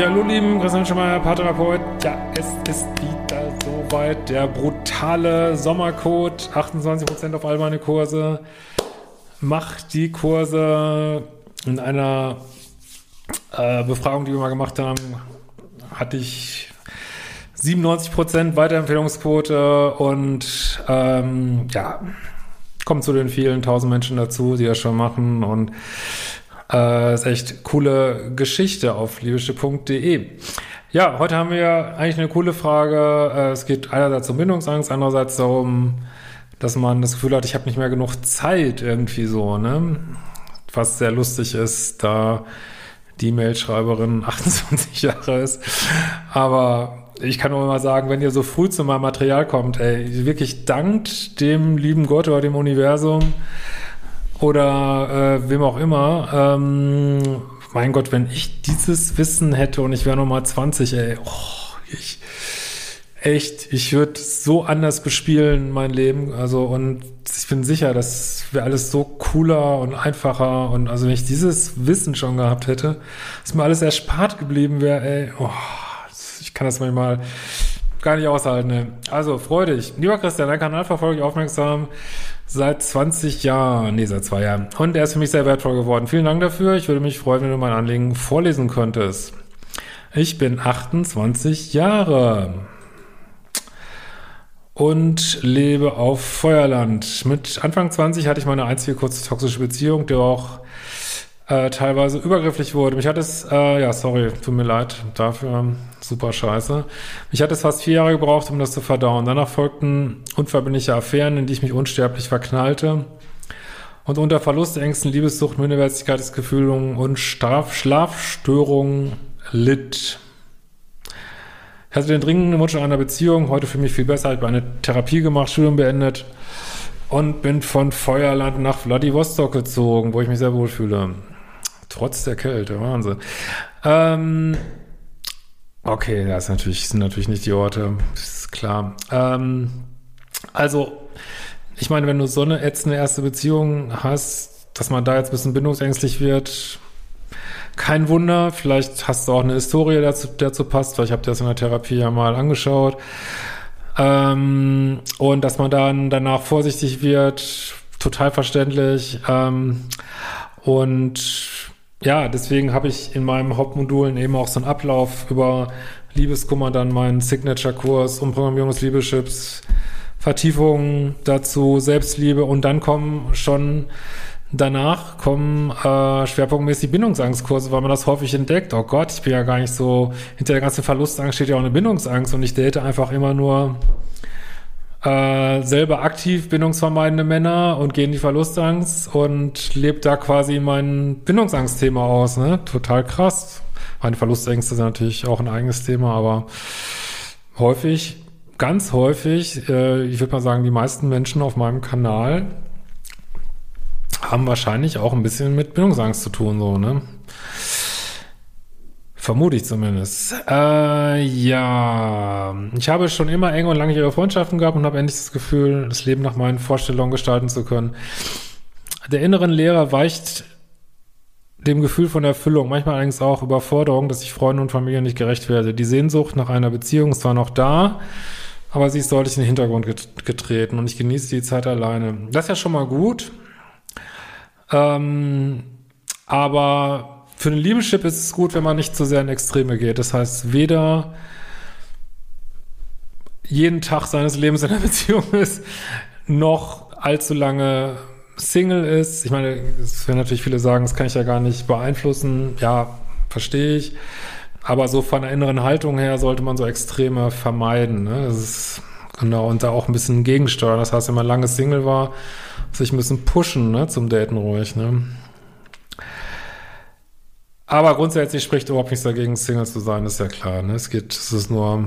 Ja, hallo lieben, Christian Schemmer, Paartherapeut. Ja, es ist wieder soweit. Der brutale Sommercode. 28% auf all meine Kurse. Macht die Kurse in einer äh, Befragung, die wir mal gemacht haben, hatte ich 97% Weiterempfehlungsquote und ähm, ja, kommt zu den vielen tausend Menschen dazu, die das schon machen und äh, ist echt coole Geschichte auf liebische.de. Ja, heute haben wir eigentlich eine coole Frage. Äh, es geht einerseits um Bindungsangst, andererseits darum, dass man das Gefühl hat, ich habe nicht mehr genug Zeit irgendwie so, ne? Was sehr lustig ist, da die Mailschreiberin 28 Jahre ist. Aber ich kann nur mal sagen, wenn ihr so früh zu meinem Material kommt, ey, wirklich dankt dem lieben Gott oder dem Universum, oder äh, wem auch immer. Ähm, mein Gott, wenn ich dieses Wissen hätte und ich wäre nochmal 20, ey, oh, ich echt, ich würde so anders bespielen mein Leben. Also und ich bin sicher, das wäre alles so cooler und einfacher. Und also wenn ich dieses Wissen schon gehabt hätte, dass mir alles erspart geblieben wäre, ey, oh, ich kann das manchmal gar nicht aushalten. Ne? Also freu dich. Lieber Christian, dein Kanal verfolge ich aufmerksam seit 20 Jahren, nee, seit zwei Jahren. Und er ist für mich sehr wertvoll geworden. Vielen Dank dafür. Ich würde mich freuen, wenn du mein Anliegen vorlesen könntest. Ich bin 28 Jahre und lebe auf Feuerland. Mit Anfang 20 hatte ich meine einzige kurze toxische Beziehung, die auch äh, teilweise übergrifflich wurde. Mich hat es, äh, ja, sorry, tut mir leid dafür, super scheiße. Mich hat es fast vier Jahre gebraucht, um das zu verdauen. Danach folgten unverbindliche Affären, in die ich mich unsterblich verknallte und unter Verlustängsten, Liebessucht, Minderwertigkeitsgefühlungen und Schlaf Schlafstörungen litt. Ich hatte den dringenden Wunsch einer Beziehung, heute für mich viel besser, ich habe eine Therapie gemacht, Studium beendet und bin von Feuerland nach Vladivostok gezogen, wo ich mich sehr wohl fühle. Trotz der Kälte, Wahnsinn. Ähm, okay, das natürlich, sind natürlich nicht die Orte, ist klar. Ähm, also, ich meine, wenn du so eine ätzende erste Beziehung hast, dass man da jetzt ein bisschen bindungsängstlich wird, kein Wunder. Vielleicht hast du auch eine Historie, dazu, dazu passt, weil ich habe das in der Therapie ja mal angeschaut. Ähm, und dass man dann danach vorsichtig wird, total verständlich. Ähm, und ja, deswegen habe ich in meinem Hauptmodulen eben auch so einen Ablauf über Liebeskummer, dann meinen Signature-Kurs, Umprogrammierung des Liebeschips, Vertiefungen dazu, Selbstliebe und dann kommen schon danach kommen äh, schwerpunktmäßig Bindungsangstkurse, weil man das häufig entdeckt. Oh Gott, ich bin ja gar nicht so, hinter der ganzen Verlustangst steht ja auch eine Bindungsangst und ich date einfach immer nur äh, selber aktiv bindungsvermeidende Männer und gehen die Verlustangst und lebt da quasi mein Bindungsangstthema aus. Ne? Total krass. Meine Verlustängste sind natürlich auch ein eigenes Thema, aber häufig, ganz häufig, äh, ich würde mal sagen, die meisten Menschen auf meinem Kanal haben wahrscheinlich auch ein bisschen mit Bindungsangst zu tun, so, ne? Vermute ich zumindest. Äh, ja, ich habe schon immer enge und langjährige Freundschaften gehabt und habe endlich das Gefühl, das Leben nach meinen Vorstellungen gestalten zu können. Der inneren Lehrer weicht dem Gefühl von Erfüllung, manchmal allerdings auch Überforderung, dass ich Freunden und Familie nicht gerecht werde. Die Sehnsucht nach einer Beziehung ist zwar noch da, aber sie ist deutlich in den Hintergrund getreten und ich genieße die Zeit alleine. Das ist ja schon mal gut. Ähm, aber für den Liebeschip ist es gut, wenn man nicht zu sehr in Extreme geht. Das heißt, weder jeden Tag seines Lebens in einer Beziehung ist, noch allzu lange Single ist. Ich meine, es werden natürlich viele sagen, das kann ich ja gar nicht beeinflussen. Ja, verstehe ich. Aber so von der inneren Haltung her sollte man so Extreme vermeiden. Ne? Das ist genau und da auch ein bisschen gegensteuern. Das heißt, wenn man lange Single war, sich ein bisschen pushen ne? zum Daten ruhig. Ne? Aber grundsätzlich spricht überhaupt nichts dagegen, Single zu sein, ist ja klar. Ne? Es geht, es ist nur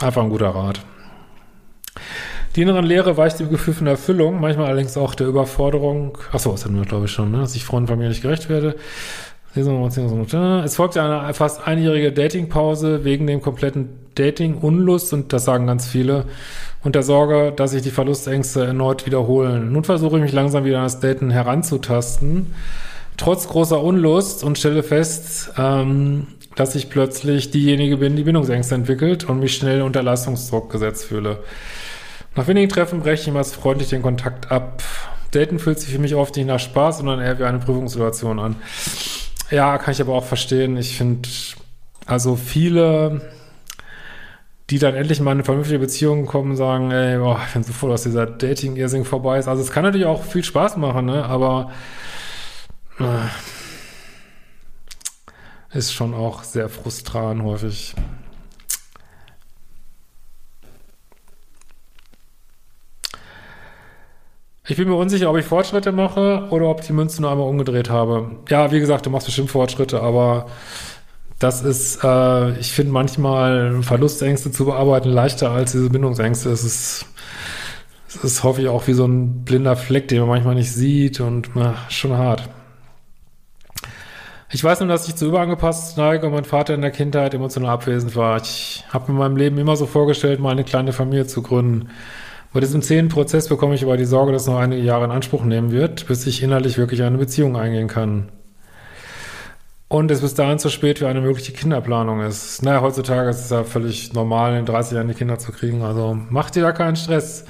einfach ein guter Rat. Die inneren Leere weicht dem Gefühl von Erfüllung, manchmal allerdings auch der Überforderung. Achso, das hatten wir, glaube ich, schon, ne? dass ich Freunden von mir nicht gerecht werde. Es folgt eine fast einjährige Datingpause wegen dem kompletten Dating-Unlust und das sagen ganz viele und der Sorge, dass sich die Verlustängste erneut wiederholen. Nun versuche ich mich langsam wieder an das Daten heranzutasten trotz großer Unlust und stelle fest, ähm, dass ich plötzlich diejenige bin, die Bindungsängste entwickelt und mich schnell unter Leistungsdruck gesetzt fühle. Nach wenigen Treffen breche ich immer freundlich den Kontakt ab. Daten fühlt sich für mich oft nicht nach Spaß, sondern eher wie eine Prüfungssituation an. Ja, kann ich aber auch verstehen. Ich finde, also viele, die dann endlich mal in eine vernünftige Beziehung kommen, sagen, ey, boah, ich bin so froh, dass dieser Dating-Irrsing vorbei ist. Also es kann natürlich auch viel Spaß machen, ne? aber ist schon auch sehr frustrant häufig. Ich bin mir unsicher, ob ich Fortschritte mache oder ob die Münze nur einmal umgedreht habe. Ja, wie gesagt, du machst bestimmt Fortschritte, aber das ist, äh, ich finde manchmal Verlustängste zu bearbeiten leichter als diese Bindungsängste. Es ist, es ist hoffe ich auch wie so ein blinder Fleck, den man manchmal nicht sieht und na, schon hart. Ich weiß nur, dass ich zu überangepasst neige und mein Vater in der Kindheit emotional abwesend war. Ich habe mir in meinem Leben immer so vorgestellt, mal eine kleine Familie zu gründen. Bei diesem zähen Prozess bekomme ich aber die Sorge, dass noch einige Jahre in Anspruch nehmen wird, bis ich innerlich wirklich eine Beziehung eingehen kann. Und es bis dahin zu spät für eine mögliche Kinderplanung ist. Naja, heutzutage ist es ja völlig normal, in 30 Jahren die Kinder zu kriegen. Also macht dir da keinen Stress.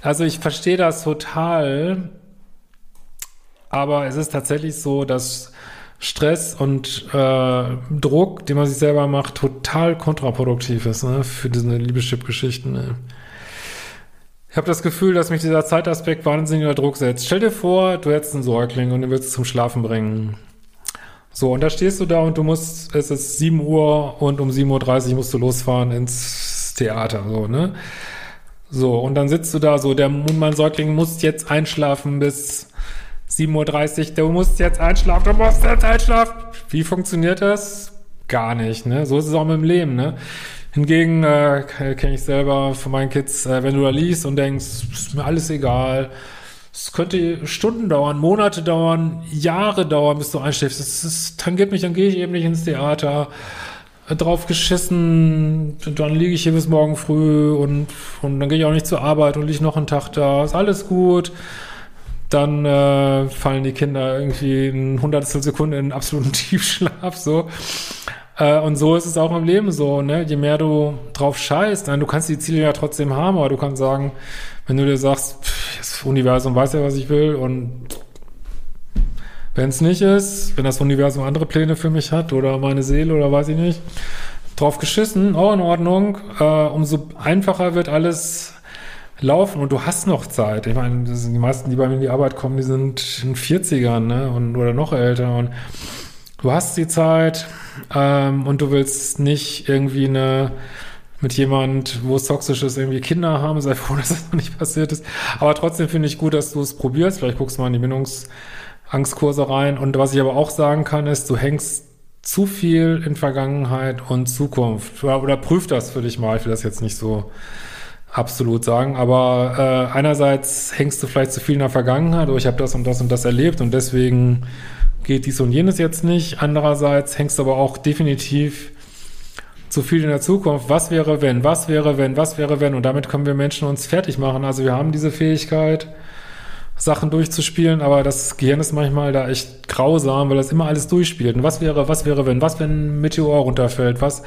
Also ich verstehe das total. Aber es ist tatsächlich so, dass Stress und äh, Druck, den man sich selber macht, total kontraproduktiv ist ne, für diese Liebeschip-Geschichten. Ne. Ich habe das Gefühl, dass mich dieser Zeitaspekt wahnsinnig unter Druck setzt. Stell dir vor, du hättest einen Säugling und den willst du zum Schlafen bringen. So, und da stehst du da und du musst, es ist 7 Uhr und um 7.30 Uhr musst du losfahren ins Theater, so, ne? So, und dann sitzt du da so, der Mundmann-Säugling muss jetzt einschlafen bis 7.30 Uhr, du musst jetzt einschlafen, du musst jetzt einschlafen. Wie funktioniert das? Gar nicht, ne? So ist es auch mit dem Leben, ne? Hingegen äh, kenne ich selber von meinen Kids, äh, wenn du da liest und denkst, ist mir alles egal, es könnte Stunden dauern, Monate dauern, Jahre dauern, bis du einschläfst. Das, das tangiert mich, dann gehe ich eben nicht ins Theater. Drauf geschissen, dann liege ich hier bis morgen früh und, und dann gehe ich auch nicht zur Arbeit und liege noch einen Tag da. Ist alles gut. Dann äh, fallen die Kinder irgendwie in hundertstel Sekunden in absoluten Tiefschlaf, so. Äh, und so ist es auch im Leben so, ne? Je mehr du drauf scheißt, dann, du kannst die Ziele ja trotzdem haben, aber du kannst sagen, wenn du dir sagst, pff, das Universum weiß ja, was ich will und wenn es nicht ist, wenn das Universum andere Pläne für mich hat oder meine Seele oder weiß ich nicht, drauf geschissen, auch in Ordnung, äh, umso einfacher wird alles laufen und du hast noch Zeit. Ich meine, die meisten, die bei mir in die Arbeit kommen, die sind in 40ern, ne, und, oder noch älter und du hast die Zeit, ähm, und du willst nicht irgendwie eine mit jemand, wo es toxisch ist, irgendwie Kinder haben, sei froh, dass das noch nicht passiert ist. Aber trotzdem finde ich gut, dass du es probierst. Vielleicht guckst du mal in die Bindungsangstkurse rein. Und was ich aber auch sagen kann, ist, du hängst zu viel in Vergangenheit und Zukunft. Oder, oder prüf das für dich mal. Ich will das jetzt nicht so absolut sagen. Aber äh, einerseits hängst du vielleicht zu viel in der Vergangenheit, oder ich habe das und das und das erlebt und deswegen geht dies und jenes jetzt nicht. Andererseits hängst du aber auch definitiv zu viel in der Zukunft. Was wäre, wenn? Was wäre, wenn? Was wäre, wenn? Und damit können wir Menschen uns fertig machen. Also wir haben diese Fähigkeit, Sachen durchzuspielen, aber das Gehirn ist manchmal da echt grausam, weil das immer alles durchspielt. Und was wäre, was wäre, wenn? Was, wenn ein Meteor runterfällt? Was,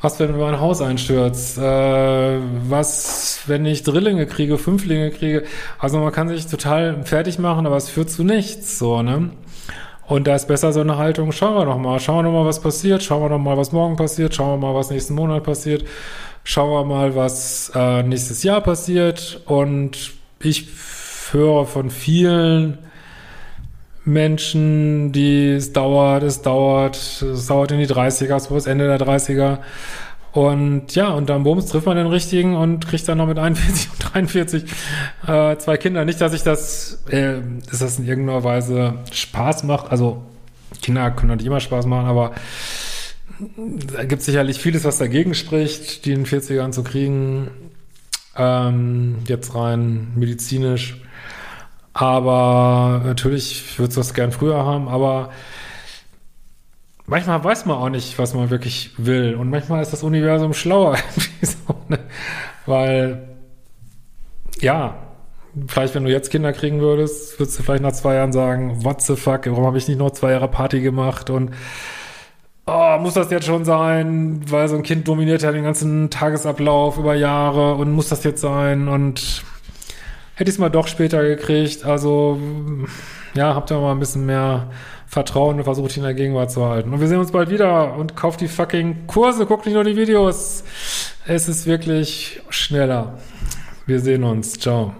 was, wenn mein Haus einstürzt? Äh, was, wenn ich Drillinge kriege, Fünflinge kriege? Also man kann sich total fertig machen, aber es führt zu nichts, so, ne? Und da ist besser so eine Haltung, schauen wir noch mal, schauen wir noch mal, was passiert, schauen wir noch mal, was morgen passiert, schauen wir mal, was nächsten Monat passiert, schauen wir mal, was äh, nächstes Jahr passiert. Und ich höre von vielen Menschen, die es dauert, es dauert, es dauert in die 30er, es das Ende der 30er. Und ja, und dann Bums trifft man den richtigen und kriegt dann noch mit 41 und 43 äh, zwei Kinder. Nicht, dass ich das, äh, dass das in irgendeiner Weise Spaß macht. Also Kinder können natürlich immer Spaß machen, aber da gibt sicherlich vieles, was dagegen spricht, die in den 40ern zu kriegen. Ähm, jetzt rein medizinisch. Aber natürlich würde es das gern früher haben, aber manchmal weiß man auch nicht, was man wirklich will. Und manchmal ist das Universum schlauer. so, ne? Weil, ja, vielleicht, wenn du jetzt Kinder kriegen würdest, würdest du vielleicht nach zwei Jahren sagen, what the fuck, warum habe ich nicht noch zwei Jahre Party gemacht und oh, muss das jetzt schon sein, weil so ein Kind dominiert ja den ganzen Tagesablauf über Jahre und muss das jetzt sein und hätte ich es mal doch später gekriegt. Also ja, habt ihr mal ein bisschen mehr Vertrauen und versucht ihn in der Gegenwart zu halten. Und wir sehen uns bald wieder und kauft die fucking Kurse, guckt nicht nur die Videos. Es ist wirklich schneller. Wir sehen uns. Ciao.